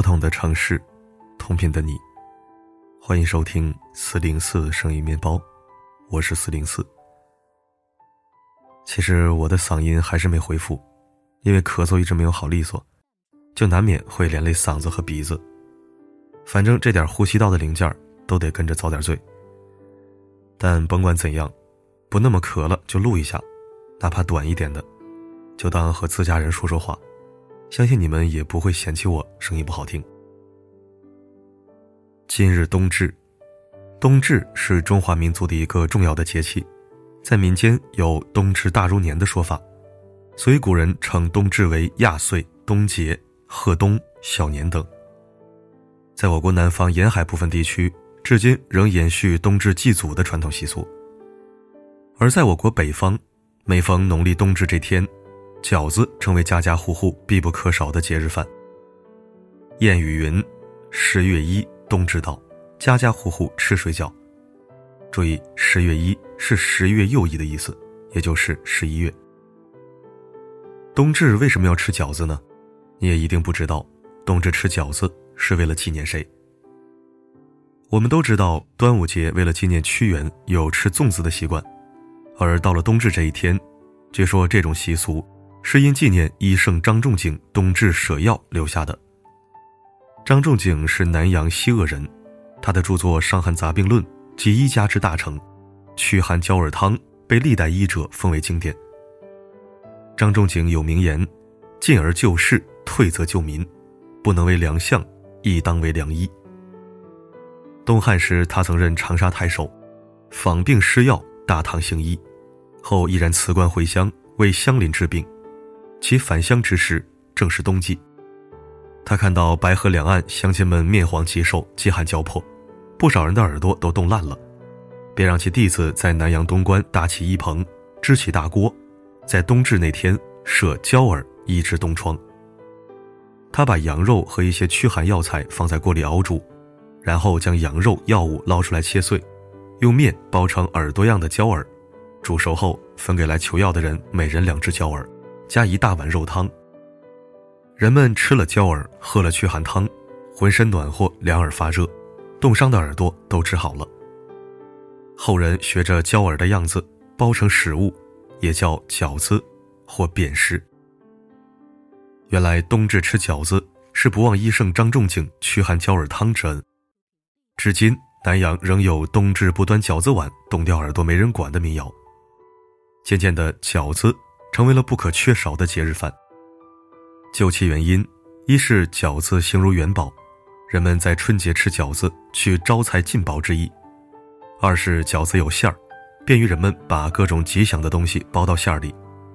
不同的城市，同频的你，欢迎收听四零四声音面包，我是四零四。其实我的嗓音还是没恢复，因为咳嗽一直没有好利索，就难免会连累嗓子和鼻子。反正这点呼吸道的零件都得跟着遭点罪。但甭管怎样，不那么咳了就录一下，哪怕短一点的，就当和自家人说说话。相信你们也不会嫌弃我声音不好听。今日冬至，冬至是中华民族的一个重要的节气，在民间有“冬至大如年”的说法，所以古人称冬至为亚岁、冬节、贺冬、小年等。在我国南方沿海部分地区，至今仍延续冬至祭祖的传统习俗。而在我国北方，每逢农历冬至这天。饺子成为家家户户必不可少的节日饭。谚语云：“十月一冬至到，家家户户吃水饺。”注意，十月一是十月又一的意思，也就是十一月。冬至为什么要吃饺子呢？你也一定不知道，冬至吃饺子是为了纪念谁？我们都知道，端午节为了纪念屈原，有吃粽子的习惯，而到了冬至这一天，据说这种习俗。是因纪念医圣张仲景冬至舍药留下的。张仲景是南阳西鄂人，他的著作《伤寒杂病论》及医家之大成，驱寒焦耳汤被历代医者奉为经典。张仲景有名言：“进而救世，退则救民，不能为良相，亦当为良医。”东汉时，他曾任长沙太守，访病施药，大唐行医，后毅然辞官回乡，为乡邻治病。其返乡之时正是冬季，他看到白河两岸乡亲们面黄肌瘦、饥寒交迫，不少人的耳朵都冻烂了，便让其弟子在南阳东关搭起一棚，支起大锅，在冬至那天设焦耳医治冻疮。他把羊肉和一些驱寒药材放在锅里熬煮，然后将羊肉药物捞出来切碎，用面包成耳朵样的焦耳，煮熟后分给来求药的人每人两只焦耳。加一大碗肉汤。人们吃了焦耳，喝了驱寒汤，浑身暖和，两耳发热，冻伤的耳朵都治好了。后人学着焦耳的样子包成食物，也叫饺子或扁食。原来冬至吃饺子是不忘医圣张仲景驱寒焦耳汤之恩。至今南阳仍有冬至不端饺子碗，冻掉耳朵没人管的民谣。渐渐的，饺子。成为了不可缺少的节日饭。究其原因，一是饺子形如元宝，人们在春节吃饺子去招财进宝之意；二是饺子有馅儿，便于人们把各种吉祥的东西包到馅儿里，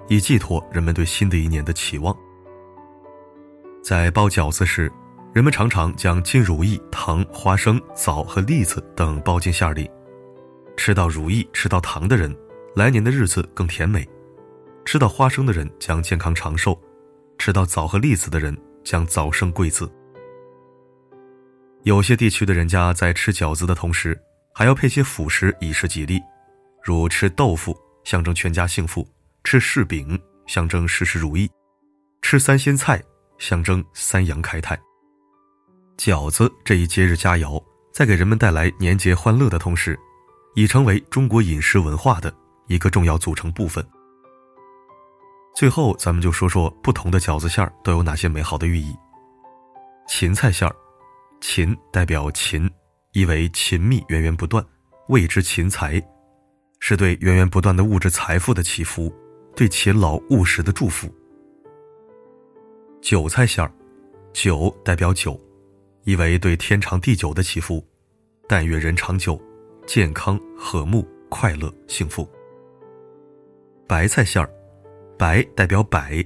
以寄托人们对新的一年的期望。在包饺子时，人们常常将金如意、糖、花生、枣和栗子等包进馅儿里，吃到如意、吃到糖的人，来年的日子更甜美。吃到花生的人将健康长寿，吃到枣和栗子的人将早生贵子。有些地区的人家在吃饺子的同时，还要配些辅食以示吉利，如吃豆腐象征全家幸福，吃柿饼象征事事如意，吃三鲜菜象征三阳开泰。饺子这一节日佳肴，在给人们带来年节欢乐的同时，已成为中国饮食文化的一个重要组成部分。最后，咱们就说说不同的饺子馅儿都有哪些美好的寓意。芹菜馅儿，芹代表勤，意为勤密源源不断，谓之勤财，是对源源不断的物质财富的祈福，对勤劳务实的祝福。韭菜馅儿，韭代表酒，意为对天长地久的祈福，但愿人长久，健康和睦快乐幸福。白菜馅儿。白代表百，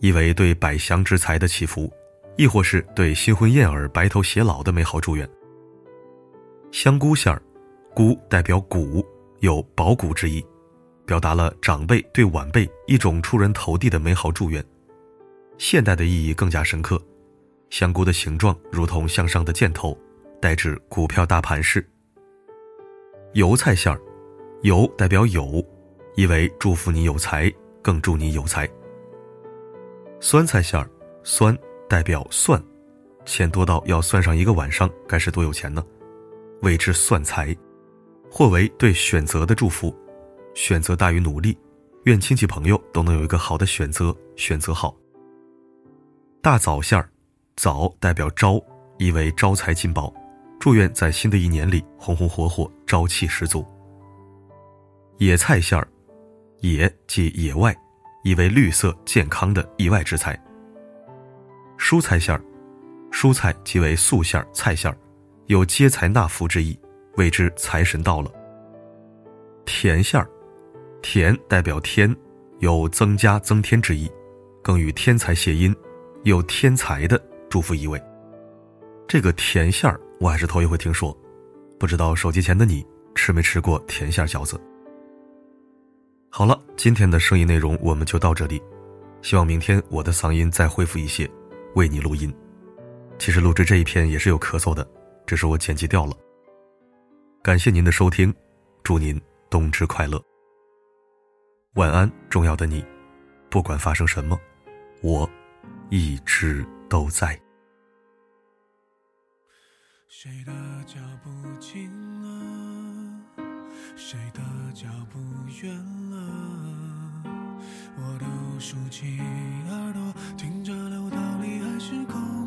意为对百祥之财的祈福，亦或是对新婚燕尔白头偕老的美好祝愿。香菇馅儿，菇代表谷，有保谷之意，表达了长辈对晚辈一种出人头地的美好祝愿。现代的意义更加深刻，香菇的形状如同向上的箭头，代指股票大盘势。油菜馅儿，油代表有，意为祝福你有财。更祝你有财。酸菜馅儿，酸代表蒜，钱多到要算上一个晚上，该是多有钱呢？谓之算财，或为对选择的祝福。选择大于努力，愿亲戚朋友都能有一个好的选择，选择好。大枣馅儿，枣代表招，意为招财进宝，祝愿在新的一年里红红火火，朝气十足。野菜馅儿，野即野外，意为绿色健康的意外之财。蔬菜馅儿，蔬菜即为素馅儿、菜馅儿，有接财纳福之意，谓之财神到了。甜馅儿。甜代表天，有增加增添之意，更与天才谐音，有天才的祝福意味。这个甜馅儿我还是头一回听说，不知道手机前的你吃没吃过甜馅饺子？好了，今天的声音内容我们就到这里，希望明天我的嗓音再恢复一些，为你录音。其实录制这一篇也是有咳嗽的，只是我剪辑掉了。感谢您的收听，祝您冬至快乐。晚安，重要的你，不管发生什么，我一直都在。谁的脚步近了？谁的脚步远了？我都竖起耳朵，听着楼道里还是空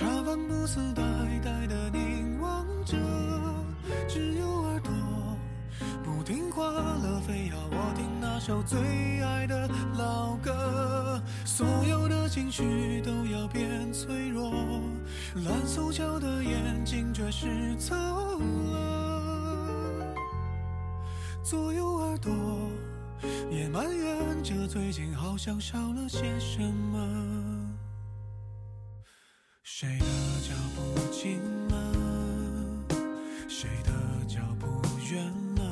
茶饭不思呆呆的凝望着，只有耳朵不听话了，非要我听那首最爱的老歌，所有的情绪都要变脆弱，蓝塑胶的眼睛却是走了。左右耳朵也埋怨着，最近好像少了些什么。谁的脚步近了谁的脚步远了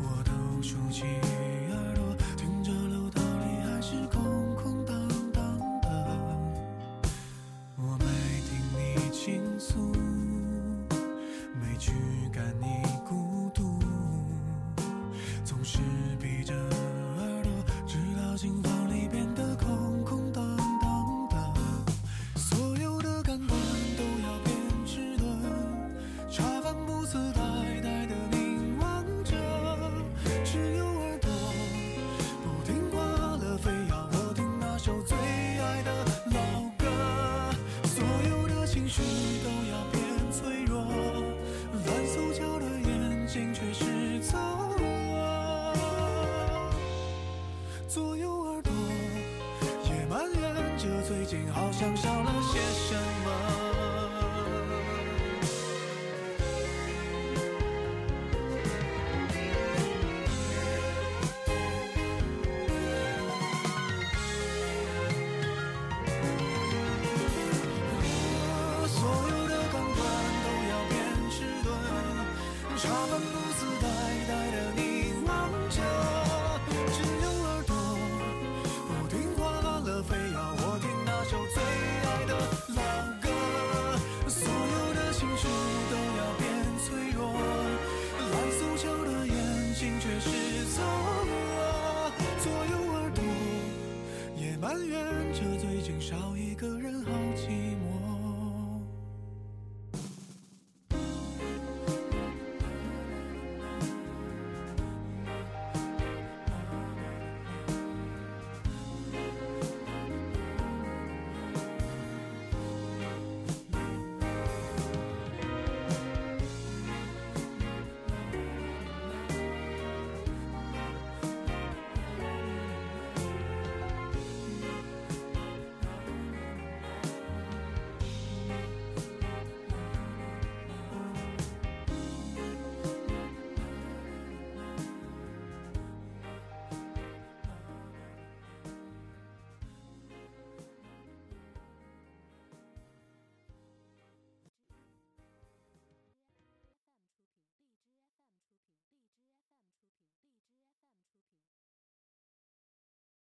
我都竖起耳朵听着楼道里还是空空荡荡的。我没听你倾诉没驱赶你孤独。总是闭着耳朵直到心房里变得